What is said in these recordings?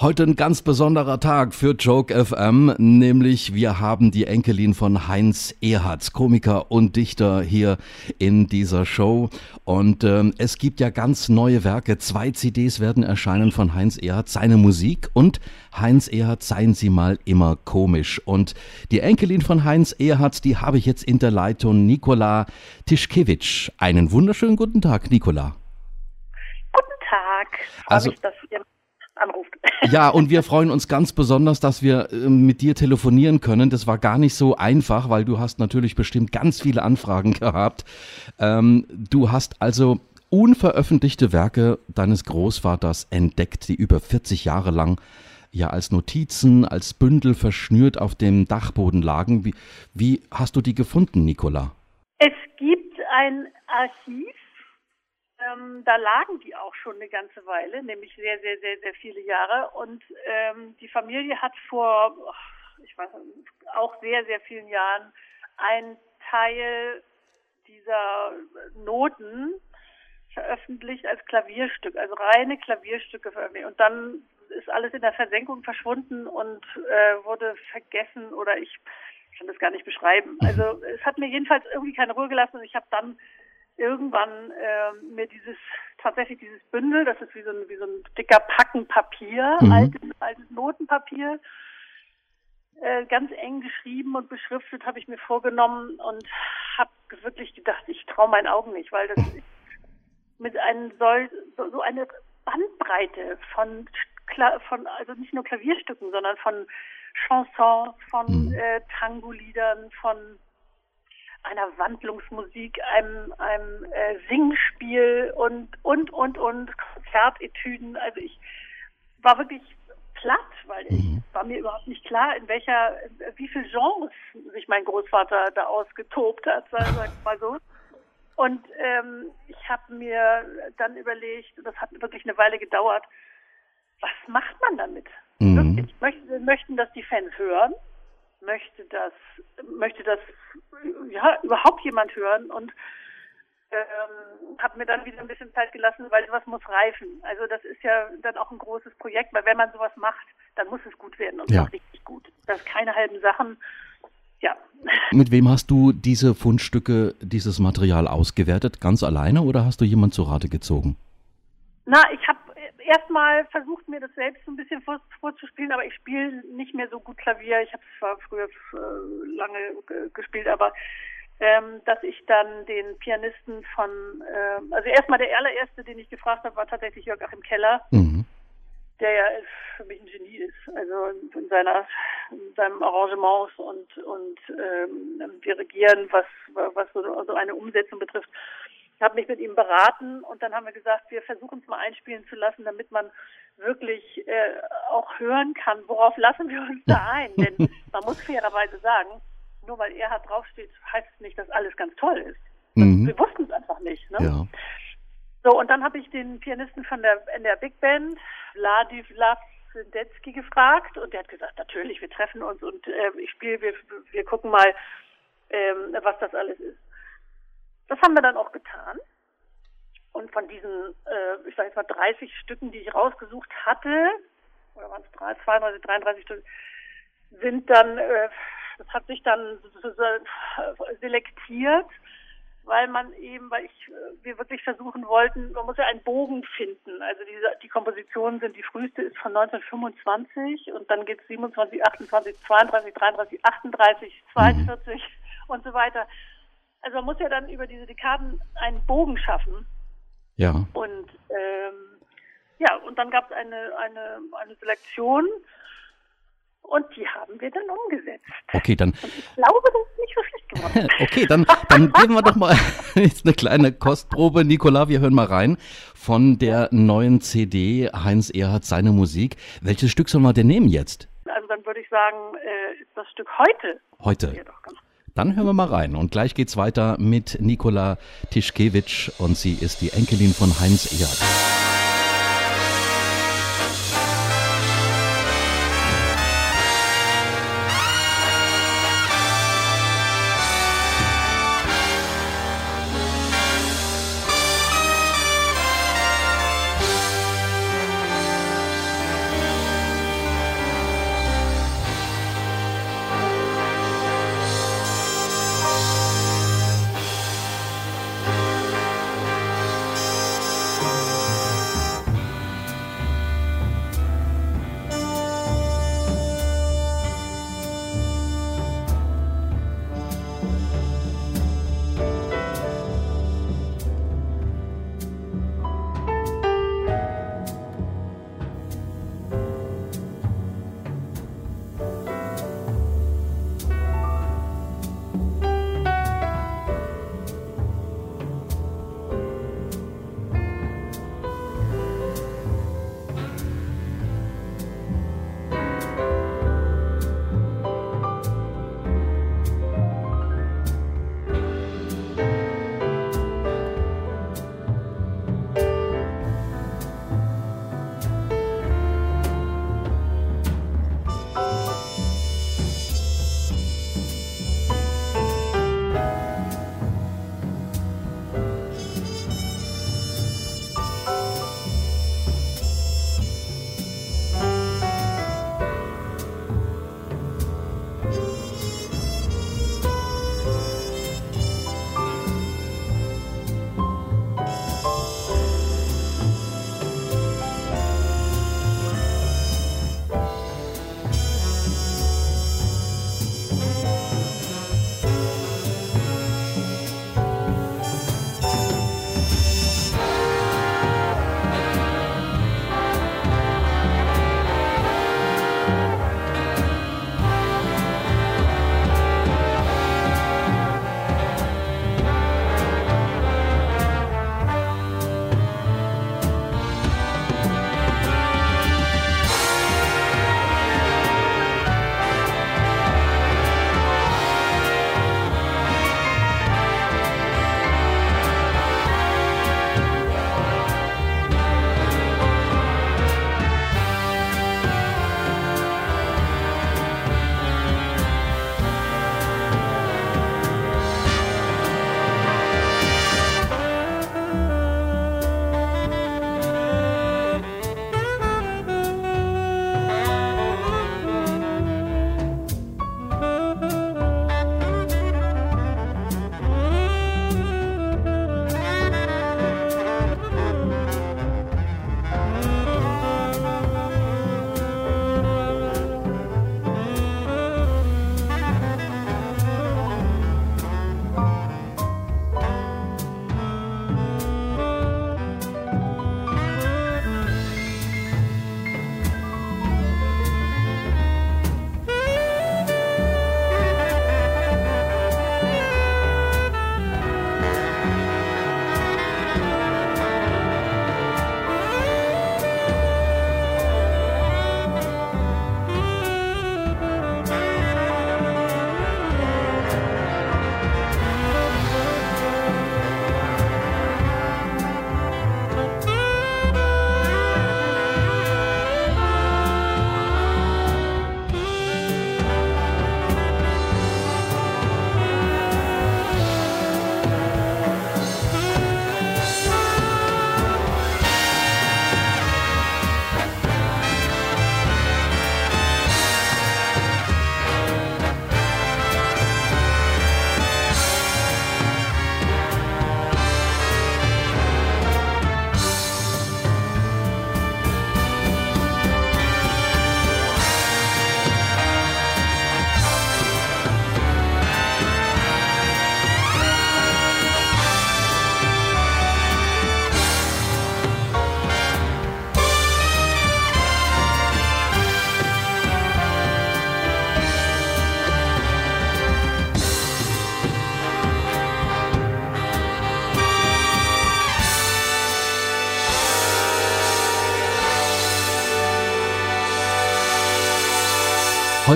Heute ein ganz besonderer Tag für Joke FM, nämlich wir haben die Enkelin von Heinz Erhardt, Komiker und Dichter hier in dieser Show. Und ähm, es gibt ja ganz neue Werke. Zwei CDs werden erscheinen von Heinz Erhardt, seine Musik und Heinz Erhardt, seien Sie mal immer komisch. Und die Enkelin von Heinz Erhardt, die habe ich jetzt in der Leitung, Nikola Tischkewitsch. Einen wunderschönen guten Tag, Nikola. Guten Tag. Freue also, mich, dass ihr anruft. Ja, und wir freuen uns ganz besonders, dass wir äh, mit dir telefonieren können. Das war gar nicht so einfach, weil du hast natürlich bestimmt ganz viele Anfragen gehabt. Ähm, du hast also unveröffentlichte Werke deines Großvaters entdeckt, die über 40 Jahre lang ja als Notizen, als Bündel verschnürt auf dem Dachboden lagen. Wie, wie hast du die gefunden, Nicola? Es gibt ein Archiv ähm, da lagen die auch schon eine ganze Weile, nämlich sehr, sehr, sehr, sehr viele Jahre. Und ähm, die Familie hat vor, ich weiß nicht, auch sehr, sehr vielen Jahren einen Teil dieser Noten veröffentlicht als Klavierstück, also reine Klavierstücke veröffentlicht. Und dann ist alles in der Versenkung verschwunden und äh, wurde vergessen oder ich kann das gar nicht beschreiben. Also es hat mir jedenfalls irgendwie keine Ruhe gelassen und ich habe dann irgendwann äh, mir dieses tatsächlich dieses Bündel, das ist wie so ein, wie so ein dicker Packen Papier, mhm. altes, altes Notenpapier, äh, ganz eng geschrieben und beschriftet habe ich mir vorgenommen und habe wirklich gedacht, ich traue meinen Augen nicht, weil das ist mit einem soll so, so eine Bandbreite von von also nicht nur Klavierstücken, sondern von Chansons, von mhm. äh, Tango-Liedern, von einer Wandlungsmusik, einem, einem äh, Singspiel und, und, und, und Konzertetüden. Also ich war wirklich platt, weil ich mhm. war mir überhaupt nicht klar, in welcher, wie viel Genres sich mein Großvater da ausgetobt hat, sag ich mal so. Und ähm, ich habe mir dann überlegt, und das hat wirklich eine Weile gedauert, was macht man damit? Mhm. Wirklich, möchte, möchten das die Fans hören? Möchte das, möchte das ja überhaupt jemand hören und ähm, habe mir dann wieder ein bisschen Zeit gelassen, weil sowas muss reifen. Also das ist ja dann auch ein großes Projekt, weil wenn man sowas macht, dann muss es gut werden und ja. richtig gut. Das ist keine halben Sachen. Ja. Mit wem hast du diese Fundstücke, dieses Material ausgewertet? Ganz alleine oder hast du jemand zu Rate gezogen? Na, ich habe erstmal versucht, mir das selbst ein bisschen vor, vorzuspielen, aber ich spiele nicht mehr so gut Klavier. Ich habe zwar früher äh, lange gespielt, aber ähm, dass ich dann den Pianisten von, äh, also erstmal der allererste, den ich gefragt habe, war tatsächlich Jörg Achim Keller, mhm. der ja für mich ein Genie ist, also in seiner in seinem Arrangements und und ähm, Dirigieren, was was so, so eine Umsetzung betrifft habe mich mit ihm beraten und dann haben wir gesagt, wir versuchen es mal einspielen zu lassen, damit man wirklich äh, auch hören kann, worauf lassen wir uns da ein. Denn man muss fairerweise sagen, nur weil er halt draufsteht, heißt es nicht, dass alles ganz toll ist. Mhm. Wir wussten es einfach nicht. Ne? Ja. So, und dann habe ich den Pianisten von der, in der Big Band, Ladiv Lavsendetsky, gefragt und der hat gesagt, natürlich, wir treffen uns und äh, ich spiele, wir, wir gucken mal, ähm, was das alles ist. Das haben wir dann auch getan. Und von diesen, äh, ich sage jetzt mal 30 Stücken, die ich rausgesucht hatte, oder waren es 32, 33 Stück, sind dann, äh, das hat sich dann sozusagen selektiert, weil man eben, weil ich, äh, wir wirklich versuchen wollten, man muss ja einen Bogen finden. Also diese, die Kompositionen sind, die früheste ist von 1925 und dann geht es 27, 28, 32, 33, 38, 42 mhm. und so weiter. Also man muss ja dann über diese Dekaden einen Bogen schaffen. Ja. Und ähm, ja, und dann gab es eine, eine, eine Selektion und die haben wir dann umgesetzt. Okay, dann. Und ich glaube, das ist nicht so schlecht geworden. okay, dann, dann geben wir doch mal jetzt eine kleine Kostprobe. Nicola, wir hören mal rein von der neuen CD Heinz Erhardt seine Musik. Welches Stück soll man denn nehmen jetzt? Also dann würde ich sagen, äh, ist das Stück heute. Heute. Ja, doch, ganz dann hören wir mal rein. Und gleich geht's weiter mit Nikola Tischkewitsch und sie ist die Enkelin von Heinz Ehrt.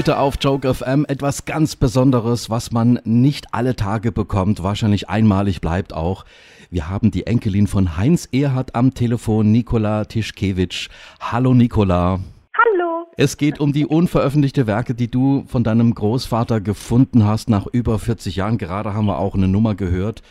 Heute auf Joke FM etwas ganz Besonderes, was man nicht alle Tage bekommt, wahrscheinlich einmalig bleibt auch. Wir haben die Enkelin von Heinz Erhard am Telefon, Nikola Tischkewitsch. Hallo Nikola. Hallo. Es geht um die unveröffentlichte Werke, die du von deinem Großvater gefunden hast nach über 40 Jahren. Gerade haben wir auch eine Nummer gehört.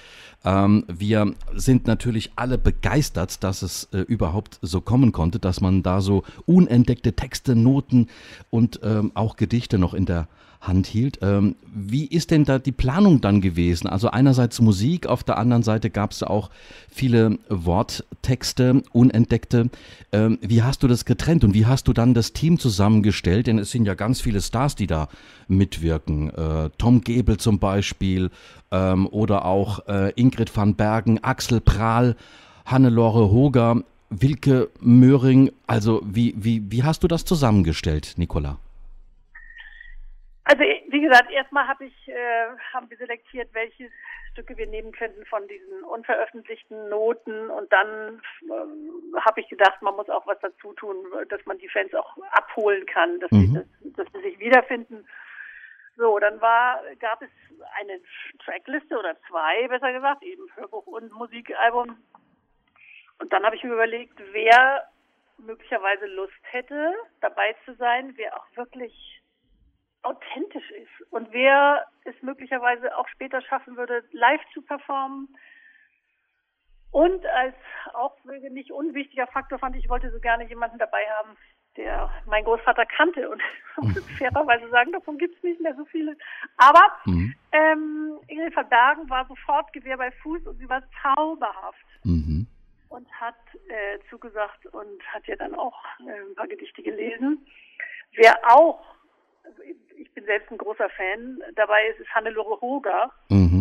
Ähm, wir sind natürlich alle begeistert, dass es äh, überhaupt so kommen konnte, dass man da so unentdeckte Texte, Noten und ähm, auch Gedichte noch in der Hand hielt. Ähm, wie ist denn da die Planung dann gewesen? Also einerseits Musik, auf der anderen Seite gab es auch viele Worttexte, unentdeckte. Ähm, wie hast du das getrennt und wie hast du dann das Team zusammengestellt? Denn es sind ja ganz viele Stars, die da mitwirken. Äh, Tom Gebel zum Beispiel ähm, oder auch äh, Ingrid van Bergen, Axel Prahl, Hannelore Hoger. Wilke Möhring, also wie, wie, wie hast du das zusammengestellt, Nicola? Also wie gesagt, erstmal hab ich, äh, haben wir selektiert, welche Stücke wir nehmen könnten von diesen unveröffentlichten Noten und dann äh, habe ich gedacht, man muss auch was dazu tun, dass man die Fans auch abholen kann, dass, mhm. sie, dass, dass sie sich wiederfinden. So, dann war, gab es eine Trackliste oder zwei, besser gesagt, eben Hörbuch und Musikalbum. Und dann habe ich mir überlegt, wer möglicherweise Lust hätte, dabei zu sein, wer auch wirklich authentisch ist und wer es möglicherweise auch später schaffen würde, live zu performen. Und als auch nicht unwichtiger Faktor fand ich, ich wollte so gerne jemanden dabei haben, der mein Großvater kannte und muss fairerweise sagen, davon gibt es nicht mehr so viele. Aber mhm. ähm, Ingrid Verbergen war sofort Gewehr bei Fuß und sie war zauberhaft. Mhm. Und hat äh, zugesagt und hat ja dann auch äh, ein paar Gedichte gelesen. Wer auch ich bin selbst ein großer Fan. Dabei ist es Hannelore Hoger. Mhm.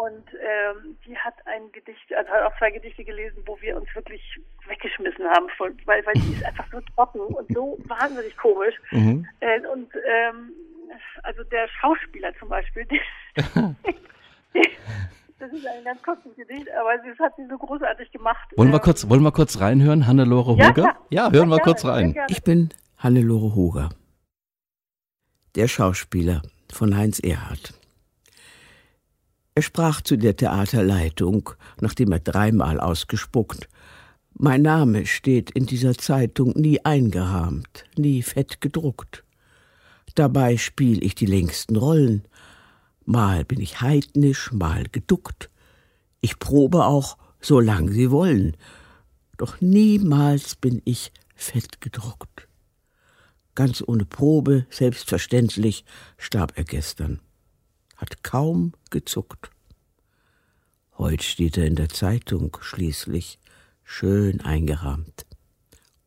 Und ähm, die hat ein Gedicht, also hat auch zwei Gedichte gelesen, wo wir uns wirklich weggeschmissen haben, weil, weil die ist einfach so trocken und so wahnsinnig komisch. Mhm. Äh, und ähm, also der Schauspieler zum Beispiel, die, das ist ein ganz kurzes Gedicht, aber das hat sie so großartig gemacht. Wollen wir ähm, kurz, wollen wir kurz reinhören, Hannelore Hoger? Ja, ja hören ja, wir kurz rein. Ich bin Hannelore Hoger. Der Schauspieler von Heinz Erhardt. Er sprach zu der Theaterleitung, nachdem er dreimal ausgespuckt. Mein Name steht in dieser Zeitung nie eingerahmt, nie fett gedruckt. Dabei spiel ich die längsten Rollen. Mal bin ich heidnisch, mal geduckt. Ich probe auch, so lang Sie wollen. Doch niemals bin ich fett gedruckt. Ganz ohne Probe, selbstverständlich, starb er gestern. Hat kaum gezuckt. Heut steht er in der Zeitung schließlich, schön eingerahmt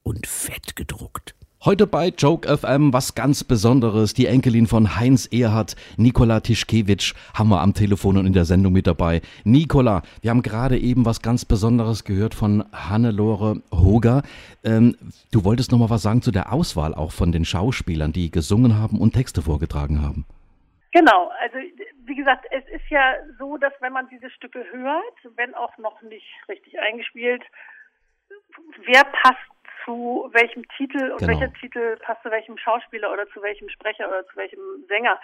und fett gedruckt. Heute bei Joke FM was ganz Besonderes. Die Enkelin von Heinz Erhardt, Nikola Tischkewitsch, haben wir am Telefon und in der Sendung mit dabei. Nikola, wir haben gerade eben was ganz Besonderes gehört von Hannelore Hoger. Ähm, du wolltest noch mal was sagen zu der Auswahl auch von den Schauspielern, die gesungen haben und Texte vorgetragen haben. Genau, also wie gesagt, es ist ja so, dass wenn man diese Stücke hört, wenn auch noch nicht richtig eingespielt, wer passt zu welchem Titel und genau. welcher Titel passt zu welchem Schauspieler oder zu welchem Sprecher oder zu welchem Sänger.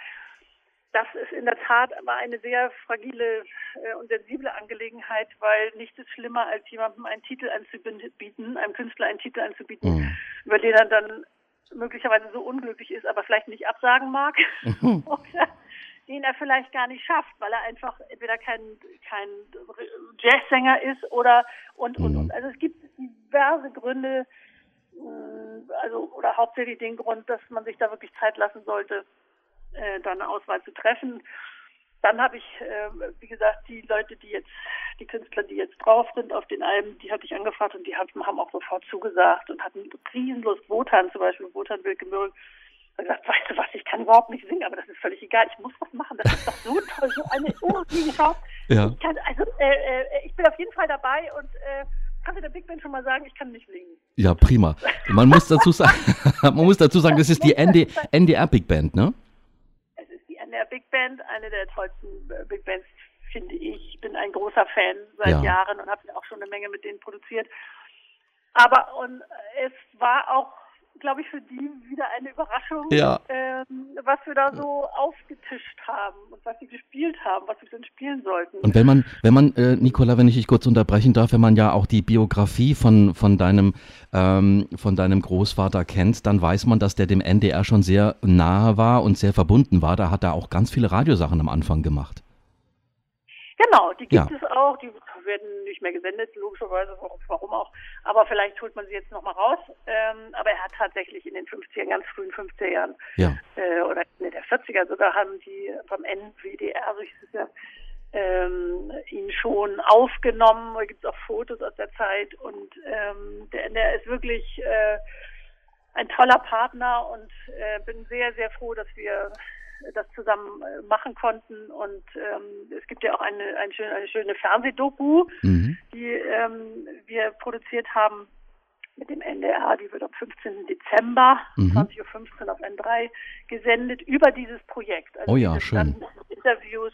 Das ist in der Tat aber eine sehr fragile äh, und sensible Angelegenheit, weil nichts ist schlimmer, als jemandem einen Titel anzubieten, einem Künstler einen Titel anzubieten, mhm. über den er dann möglicherweise so unglücklich ist, aber vielleicht nicht absagen mag oder den er vielleicht gar nicht schafft, weil er einfach entweder kein, kein Jazzsänger ist oder und, und, mhm. und. Also es gibt diverse Gründe, äh, also oder hauptsächlich den Grund, dass man sich da wirklich Zeit lassen sollte, äh, da eine Auswahl zu treffen. Dann habe ich, äh, wie gesagt, die Leute, die jetzt, die Künstler, die jetzt drauf sind auf den Alben, die hatte ich angefragt und die haben, haben auch sofort zugesagt und hatten Riesenlust. Wotan zum Beispiel, Wotan Wilke Möhring, hat gesagt, weißt du was, ich kann überhaupt nicht singen, aber das ist völlig egal, ich muss was machen, das ist doch so toll, so eine irrsinnige Schau. Ja. Ich kann, also, äh, äh, ich bin auf jeden Fall dabei und äh, kannst du der Big Band schon mal sagen, ich kann nicht singen. Ja, prima. Man muss dazu sagen, man muss dazu sagen, das ist die ND, NDR Big Band, ne? Es ist die NDR Big Band, eine der tollsten äh, Big Bands, finde ich. Ich bin ein großer Fan seit ja. Jahren und habe auch schon eine Menge mit denen produziert. Aber und es war auch glaube ich, für die wieder eine Überraschung, ja. ähm, was wir da so aufgetischt haben und was sie gespielt haben, was wir denn spielen sollten. Und wenn man, wenn man, äh, Nicola, wenn ich dich kurz unterbrechen darf, wenn man ja auch die Biografie von, von deinem, ähm, von deinem Großvater kennt, dann weiß man, dass der dem NDR schon sehr nahe war und sehr verbunden war. Da hat er auch ganz viele Radiosachen am Anfang gemacht. Genau, die gibt ja. es auch, die werden nicht mehr gesendet, logischerweise, warum auch. Aber vielleicht holt man sie jetzt nochmal raus. Ähm, aber er hat tatsächlich in den 50er, ganz frühen 50er Jahren ja. äh, oder in der 40er sogar haben die beim NWDR, so hieß es ja, ähm, ihn schon aufgenommen. Da gibt es auch Fotos aus der Zeit und ähm, der, der ist wirklich äh, ein toller Partner und äh, bin sehr, sehr froh, dass wir das zusammen äh, machen konnten. Und ähm, es gibt ja auch eine, eine, schöne, eine schöne Fernsehdoku, mhm. die ähm, wir produziert haben mit dem NDR. Die wird am 15. Dezember, mhm. 20.15 Uhr auf N3 gesendet über dieses Projekt. Also oh ja, schön. Interviews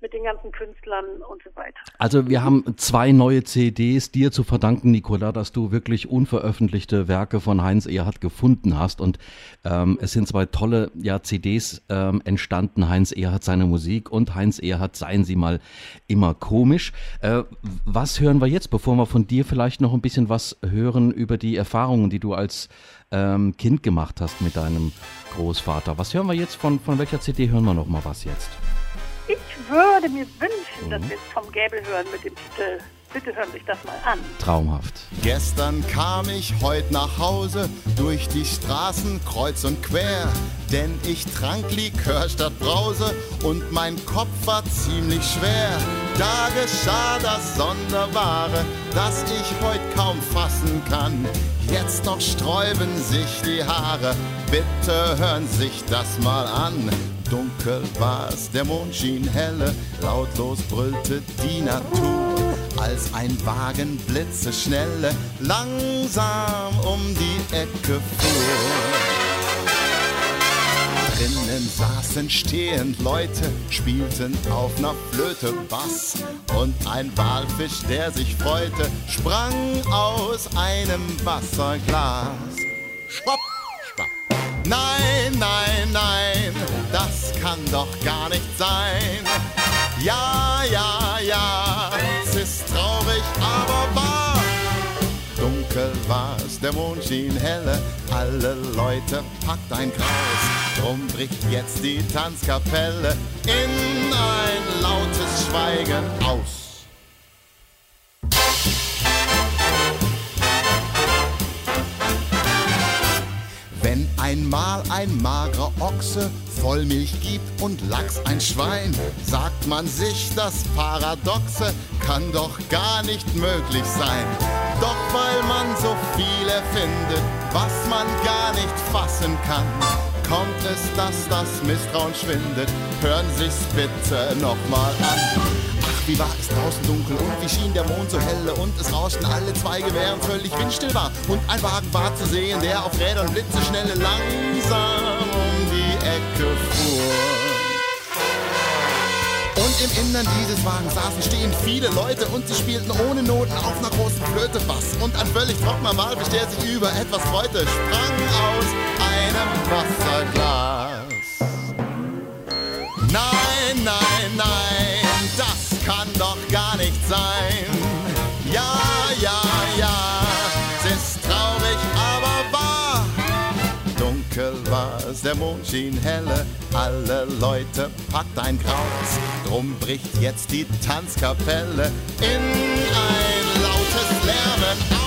mit den ganzen Künstlern und so weiter. Also wir haben zwei neue CDs dir zu verdanken, Nicola, dass du wirklich unveröffentlichte Werke von Heinz Erhardt gefunden hast. Und ähm, es sind zwei tolle ja, CDs ähm, entstanden. Heinz Erhardt seine Musik und Heinz Erhardt seien Sie mal immer komisch. Äh, was hören wir jetzt, bevor wir von dir vielleicht noch ein bisschen was hören über die Erfahrungen, die du als ähm, Kind gemacht hast mit deinem Großvater? Was hören wir jetzt? Von, von welcher CD hören wir noch mal was jetzt? Ich würde mir wünschen, mhm. dass wir es vom Gäbel hören mit dem Titel Bitte hören sich das mal an. Traumhaft. Gestern kam ich heute nach Hause durch die Straßen kreuz und quer, denn ich trank Likör statt Brause und mein Kopf war ziemlich schwer. Da geschah das Sonderbare, das ich heute kaum fassen kann. Jetzt noch sträuben sich die Haare, bitte hören sich das mal an. Dunkel war's, der Mond schien helle, lautlos brüllte die Natur, als ein Wagen blitzeschnelle langsam um die Ecke fuhr. Drinnen saßen stehend Leute, spielten auf ner Flöte Bass. Und ein Walfisch, der sich freute, sprang aus einem Wasserglas. Schwapp! Nein, nein, nein, das kann doch gar nicht sein. Ja, der Mond schien helle, alle Leute packt ein Kraus. Drum bricht jetzt die Tanzkapelle in ein lautes Schweigen aus. Einmal ein magerer Ochse voll Milch gibt und Lachs ein Schwein, sagt man sich, das Paradoxe kann doch gar nicht möglich sein. Doch weil man so viel erfindet, was man gar nicht fassen kann, kommt es, dass das Misstrauen schwindet. Hören Sich's bitte nochmal an. Wie war es draußen dunkel und wie schien der Mond so helle und es rauschten alle Zweige, während völlig windstill war. Und ein Wagen war zu sehen, der auf Rädern blitzeschnelle langsam um die Ecke fuhr. Und im Innern dieses Wagens saßen stehend viele Leute und sie spielten ohne Noten auf einer großen Flöte Bass. Und ein völlig trockener Walfisch, der sich über etwas freute, sprang aus einem Wasserglas. Mond schien helle, alle Leute packt ein Graus. Drum bricht jetzt die Tanzkapelle in ein lautes Lärmen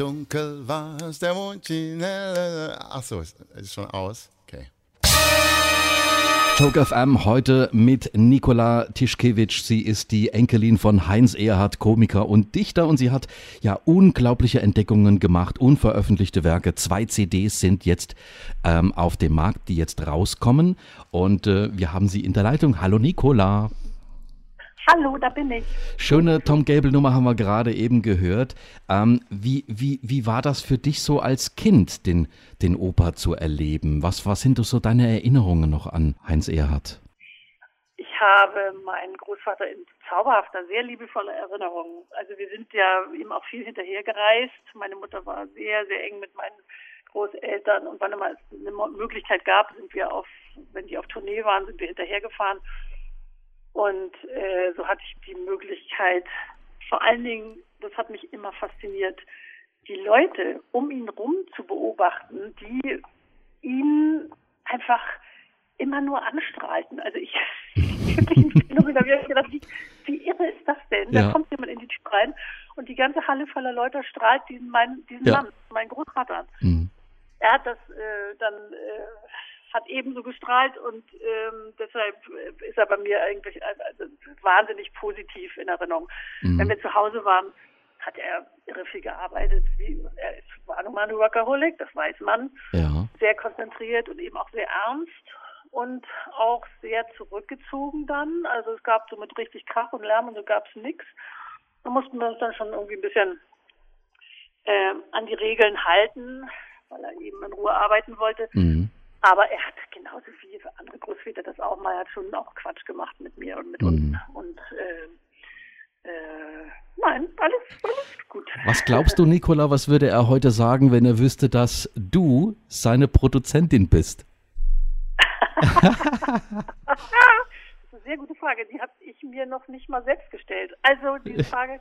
Dunkel war es, der Mond schien. Achso, ist, ist schon aus. Okay. Talk FM heute mit Nikola Tischkewitsch. Sie ist die Enkelin von Heinz Erhardt, Komiker und Dichter und sie hat ja unglaubliche Entdeckungen gemacht, unveröffentlichte Werke. Zwei CDs sind jetzt ähm, auf dem Markt, die jetzt rauskommen und äh, wir haben sie in der Leitung. Hallo Nikola. Hallo, da bin ich. Schöne Tom Gable-Nummer haben wir gerade eben gehört. Ähm, wie, wie, wie war das für dich so als Kind, den, den Oper zu erleben? Was, was sind so deine Erinnerungen noch an Heinz Erhardt? Ich habe meinen Großvater in zauberhafter, sehr liebevoller Erinnerung. Also wir sind ja ihm auch viel hinterhergereist. Meine Mutter war sehr, sehr eng mit meinen Großeltern und wann immer es eine Möglichkeit gab, sind wir auf, wenn die auf Tournee waren, sind wir hinterhergefahren. Und äh, so hatte ich die Möglichkeit, vor allen Dingen, das hat mich immer fasziniert, die Leute um ihn rum zu beobachten, die ihn einfach immer nur anstrahlten. Also ich, ich habe gedacht, wie, wie irre ist das denn? Ja. Da kommt jemand in die Tür rein und die ganze Halle voller Leute strahlt diesen, mein, diesen ja. Mann, meinen Großvater an. Mhm. Er hat das äh, dann äh, hat ebenso gestrahlt und ähm, deshalb ist er bei mir eigentlich also, wahnsinnig positiv in Erinnerung. Mhm. Wenn wir zu Hause waren, hat er irre viel gearbeitet. Wie, er war nun mal ein Workaholic, das weiß man. Ja. Sehr konzentriert und eben auch sehr ernst und auch sehr zurückgezogen dann. Also es gab so mit richtig Krach und Lärm und so gab es nichts. Da mussten wir uns dann schon irgendwie ein bisschen äh, an die Regeln halten, weil er eben in Ruhe arbeiten wollte. Mhm. Aber er hat genauso wie andere Großväter das auch mal, er hat schon auch Quatsch gemacht mit mir und mit mhm. uns. Und äh, äh, nein, alles, alles gut. Was glaubst du, Nicola, was würde er heute sagen, wenn er wüsste, dass du seine Produzentin bist? das ist eine sehr gute Frage. Die habe ich mir noch nicht mal selbst gestellt. Also diese Frage,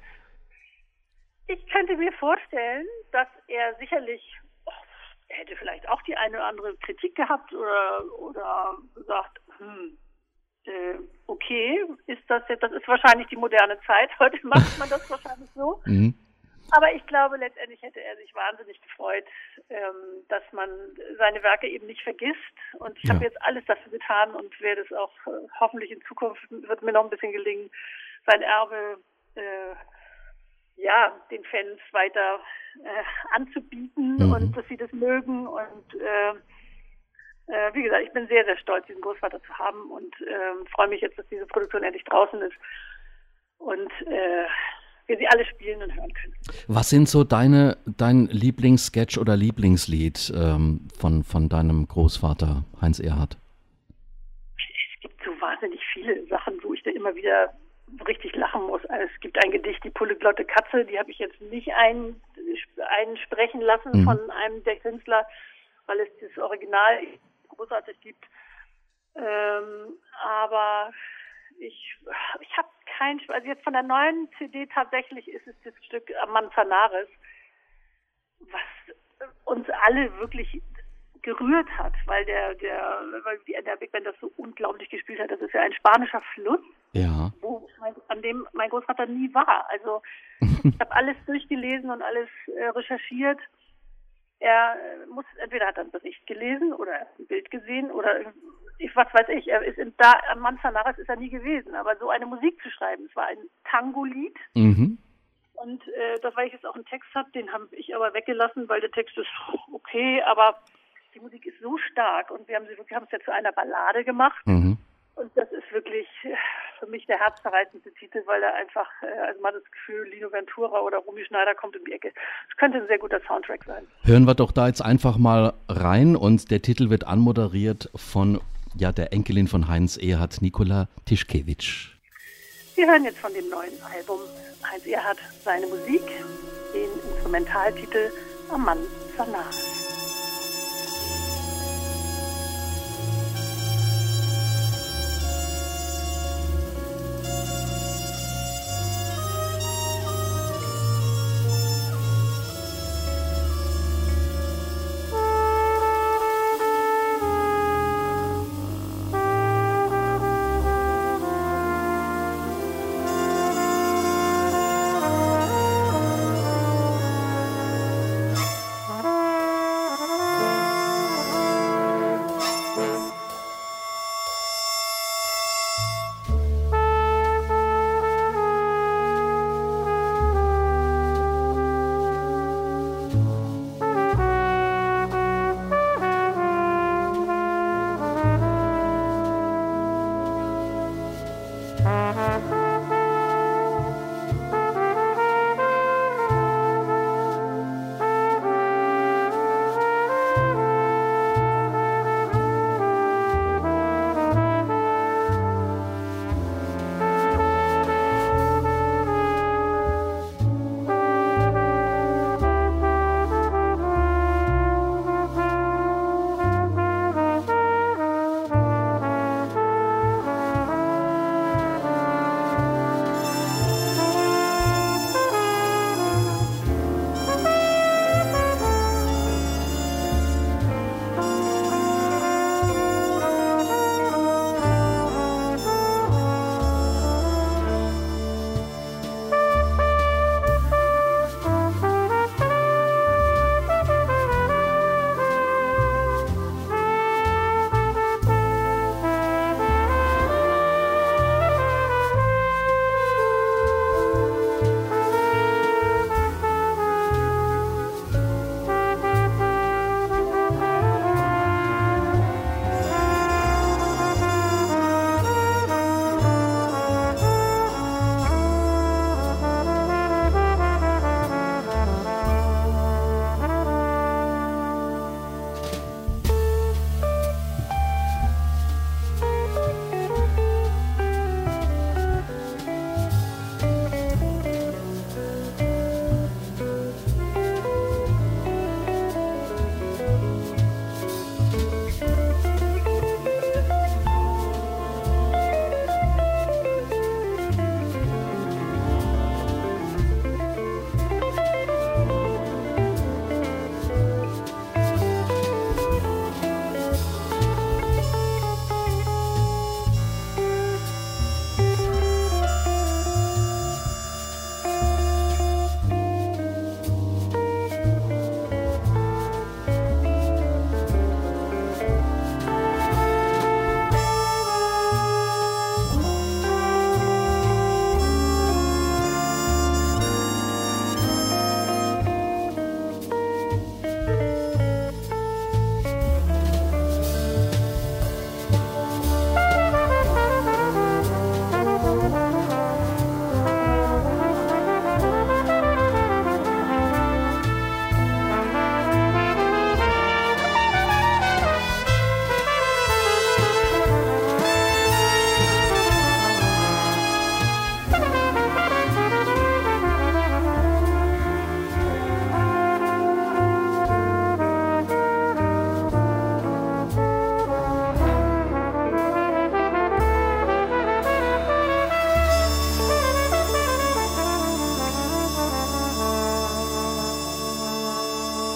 ich könnte mir vorstellen, dass er sicherlich er hätte vielleicht auch die eine oder andere Kritik gehabt oder, oder gesagt, hm, äh, okay, ist das jetzt, das ist wahrscheinlich die moderne Zeit, heute macht man das wahrscheinlich so. Mhm. Aber ich glaube, letztendlich hätte er sich wahnsinnig gefreut, ähm, dass man seine Werke eben nicht vergisst. Und ich ja. habe jetzt alles dafür getan und werde es auch äh, hoffentlich in Zukunft wird mir noch ein bisschen gelingen, sein Erbe äh, ja, den Fans weiter äh, anzubieten mhm. und dass sie das mögen. Und äh, äh, wie gesagt, ich bin sehr, sehr stolz, diesen Großvater zu haben und äh, freue mich jetzt, dass diese Produktion endlich draußen ist und äh, wir sie alle spielen und hören können. Was sind so deine dein Lieblingssketch oder Lieblingslied ähm, von, von deinem Großvater Heinz Erhardt? Es gibt so wahnsinnig viele Sachen, wo ich da immer wieder richtig lachen muss. Also es gibt ein Gedicht, die polyglotte Katze, die habe ich jetzt nicht ein, einsprechen lassen mhm. von einem der Künstler, weil es das Original großartig gibt. Ähm, aber ich, ich habe kein, also jetzt von der neuen CD tatsächlich ist es das Stück Manzanares, was uns alle wirklich gerührt hat, weil der, der, weil der Big Band das so unglaublich gespielt hat. Das ist ja ein spanischer Fluss, ja. wo mein, an dem mein Großvater nie war. Also ich habe alles durchgelesen und alles äh, recherchiert. Er äh, muss entweder hat er einen Bericht gelesen oder ein Bild gesehen oder ich was weiß ich. Er ist in, da am Manzanares ist er nie gewesen. Aber so eine Musik zu schreiben, es war ein Tango-Lied. Mhm. Und äh, das, weil ich jetzt auch einen Text habe, den habe ich aber weggelassen, weil der Text ist okay, aber die Musik ist so stark und wir haben sie wir haben es ja zu einer Ballade gemacht. Mhm. Und das ist wirklich für mich der herzzerreißendste Titel, weil er einfach, äh, also man hat das Gefühl, Lino Ventura oder Romy Schneider kommt um die Ecke. Es könnte ein sehr guter Soundtrack sein. Hören wir doch da jetzt einfach mal rein und der Titel wird anmoderiert von ja, der Enkelin von Heinz Erhard, Nikola Tischkewitsch. Wir hören jetzt von dem neuen Album Heinz Erhard seine Musik, den Instrumentaltitel Am Mann Sanas.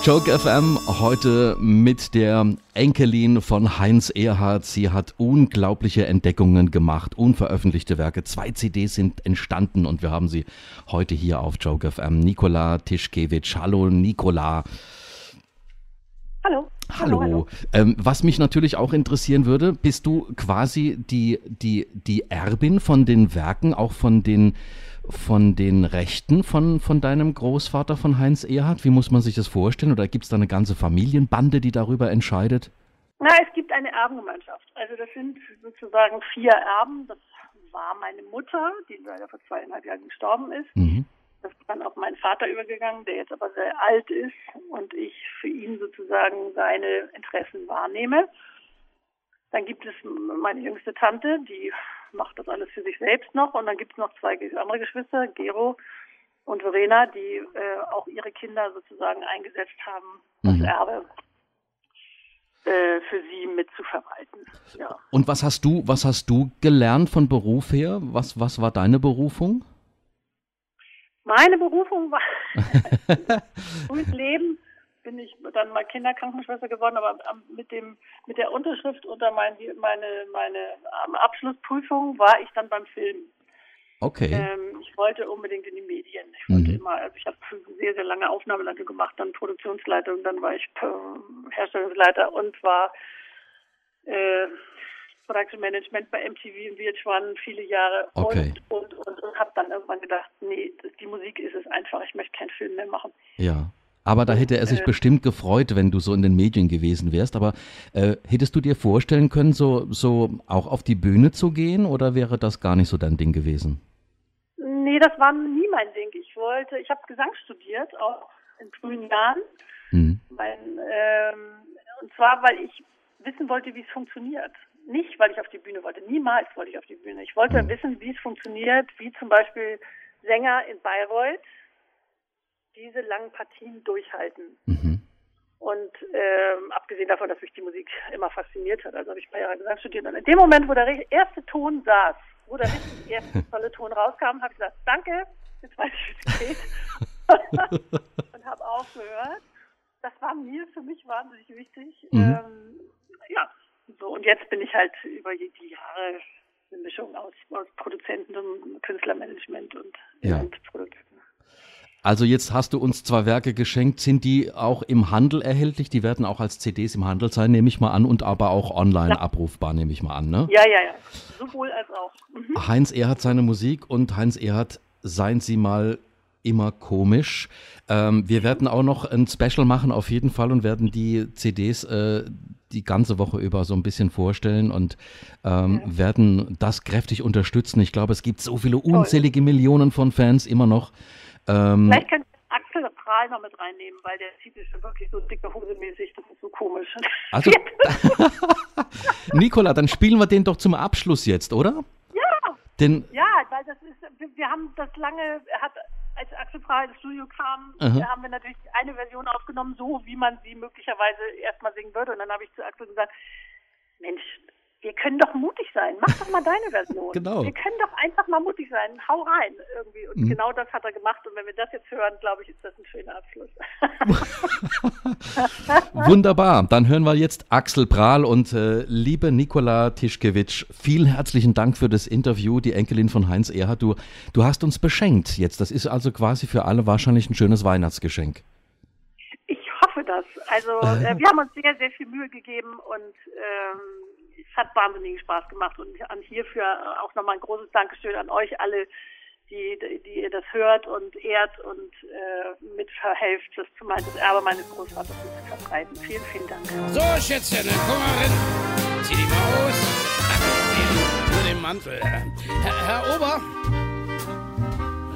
Joke FM heute mit der Enkelin von Heinz Erhardt. Sie hat unglaubliche Entdeckungen gemacht, unveröffentlichte Werke. Zwei CDs sind entstanden und wir haben sie heute hier auf Joke FM. Nikola Tischkewitsch. Hallo Nikola. Hallo. Hallo. hallo. Ähm, was mich natürlich auch interessieren würde, bist du quasi die, die, die Erbin von den Werken, auch von den von den Rechten von, von deinem Großvater, von Heinz Erhard? Wie muss man sich das vorstellen? Oder gibt es da eine ganze Familienbande, die darüber entscheidet? Na, es gibt eine Erbengemeinschaft. Also das sind sozusagen vier Erben. Das war meine Mutter, die leider vor zweieinhalb Jahren gestorben ist. Mhm. Das ist dann auf meinen Vater übergegangen, der jetzt aber sehr alt ist und ich für ihn sozusagen seine Interessen wahrnehme. Dann gibt es meine jüngste Tante, die macht das alles für sich selbst noch. Und dann gibt es noch zwei andere Geschwister, Gero und Verena, die äh, auch ihre Kinder sozusagen eingesetzt haben, das mhm. Erbe äh, für sie mitzuverwalten. Ja. Und was hast du, was hast du gelernt von Beruf her? Was, was war deine Berufung? Meine Berufung war frühes Leben bin ich dann mal Kinderkrankenschwester geworden, aber mit dem mit der Unterschrift unter mein, meine meine Abschlussprüfung war ich dann beim Film. Okay. Ähm, ich wollte unbedingt in die Medien. Ich wollte mhm. immer, also ich habe sehr sehr lange Aufnahmeleitung gemacht, dann Produktionsleitung, dann war ich äh, Herstellungsleiter und war äh, Production Management bei MTV in VH1 viele Jahre okay. und und und, und habe dann irgendwann gedacht, nee, die Musik ist es einfach, ich möchte keinen Film mehr machen. Ja. Aber da hätte er sich bestimmt gefreut, wenn du so in den Medien gewesen wärst. Aber äh, hättest du dir vorstellen können, so, so auch auf die Bühne zu gehen oder wäre das gar nicht so dein Ding gewesen? Nee, das war nie mein Ding. Ich wollte, ich habe Gesang studiert, auch in frühen Jahren. Mhm. Mein, ähm, und zwar, weil ich wissen wollte, wie es funktioniert. Nicht, weil ich auf die Bühne wollte. Niemals wollte ich auf die Bühne. Ich wollte mhm. wissen, wie es funktioniert, wie zum Beispiel Sänger in Bayreuth diese langen Partien durchhalten. Mhm. Und ähm, abgesehen davon, dass mich die Musik immer fasziniert hat, also habe ich ein paar Jahre Gesang studiert. Und in dem Moment, wo der erste Ton saß, wo der richtig erste tolle Ton rauskam, habe ich gesagt, danke, jetzt weiß ich, wie es geht. und habe aufgehört. Das war mir für mich wahnsinnig wichtig. Mhm. Ähm, ja, so und jetzt bin ich halt über die Jahre eine Mischung aus, aus Produzenten und Künstlermanagement und, ja. und Produktion. Also jetzt hast du uns zwei Werke geschenkt. Sind die auch im Handel erhältlich? Die werden auch als CDs im Handel sein, nehme ich mal an, und aber auch online ja. abrufbar, nehme ich mal an, ne? Ja, ja, ja. Sowohl als auch. Mhm. Heinz Erhardt seine Musik und Heinz Erhardt, seien Sie mal immer komisch. Ähm, wir werden auch noch ein Special machen auf jeden Fall und werden die CDs äh, die ganze Woche über so ein bisschen vorstellen und ähm, ja. werden das kräftig unterstützen. Ich glaube, es gibt so viele unzählige Millionen von Fans immer noch, ähm, Vielleicht könnt ihr Axel Prahl noch mit reinnehmen, weil der zieht sich wirklich so dicke Hose mäßig, das ist so komisch. Also, Nicola, dann spielen wir den doch zum Abschluss jetzt, oder? Ja. Den, ja, weil das ist, wir haben das lange, hat, als Axel Prahl ins Studio kam, uh -huh. haben wir natürlich eine Version aufgenommen, so wie man sie möglicherweise erstmal singen würde. Und dann habe ich zu Axel gesagt, Mensch, wir können doch mutig sein. Mach doch mal deine Version. Genau. Wir können doch einfach mal mutig sein. Hau rein irgendwie. Und mhm. genau das hat er gemacht. Und wenn wir das jetzt hören, glaube ich, ist das ein schöner Abschluss. Wunderbar. Dann hören wir jetzt Axel Prahl und äh, liebe Nikola Tischkewitsch, vielen herzlichen Dank für das Interview. Die Enkelin von Heinz Erhard, du, du hast uns beschenkt jetzt. Das ist also quasi für alle wahrscheinlich ein schönes Weihnachtsgeschenk. Ich hoffe das. Also äh, wir haben uns sehr, sehr viel Mühe gegeben und ähm, es hat wahnsinnigen Spaß gemacht und an hierfür auch nochmal ein großes Dankeschön an euch alle, die, die ihr das hört und ehrt und äh, mitverhelft, das, das Erbe meines Großvaters zu verbreiten. Vielen, vielen Dank. So, Schätzchen, komm mal rein. Zieh die mal aus. Nur den Mantel. Herr, Herr Ober.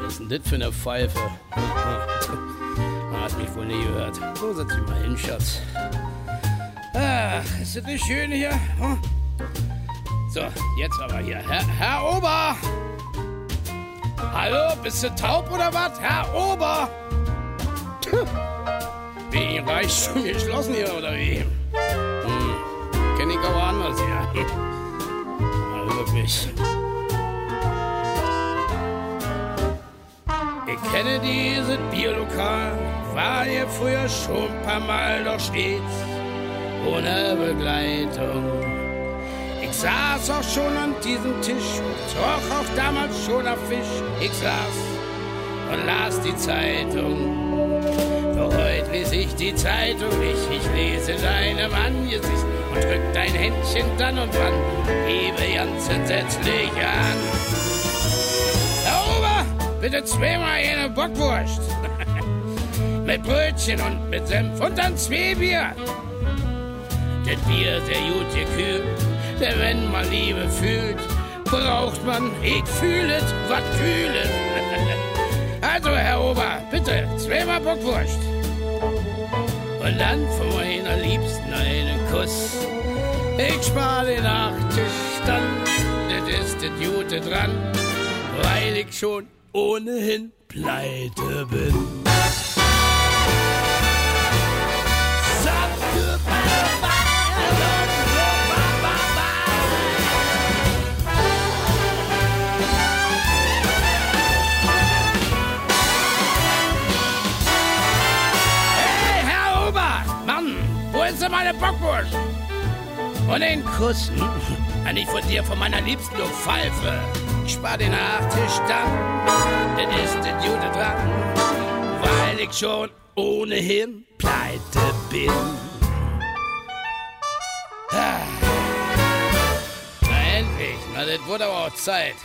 Was ist denn das für eine Pfeife? Hast mich wohl nie gehört. So, setz dich mal hin, Schatz. Ach, ist das nicht schön hier? Hm? So, jetzt aber hier. Herr, Herr Ober! Hallo, bist du taub oder was? Herr Ober! Wie, reicht schon geschlossen hier oder wie? Hm, kenn ich aber anders hier. Also wirklich. Ich kenne dieses Bierlokal, war hier früher schon ein paar Mal, doch stets ohne Begleitung. Saß auch schon an diesem Tisch, troch auch damals schon auf Fisch. Ich saß und las die Zeitung. Doch heute lese ich die Zeitung nicht, ich lese deinem Angesicht und drück dein Händchen dann und wann, gebe ganz entsetzlich an. Herr Ober, bitte zweimal eine Bockwurst. mit Brötchen und mit Senf und dann zwei Bier. Das Bier sehr gut gekühlt, denn wenn man Liebe fühlt, braucht man, ich fühle was kühles. Also, Herr Ober, bitte, zweimal Bockwurst. Und dann von meiner Liebsten einen Kuss. Ich spar den Nachtisch dann, das ist das Jute dran, weil ich schon ohnehin pleite bin. Bockwurst. Und den Kuss, hm? Nicht von dir, von meiner Liebsten, du Pfeife. Ich spar den Nachtisch dann, denn ist der Jude dran, weil ich schon ohnehin pleite bin. Ah. Na endlich, na das wurde aber auch Zeit.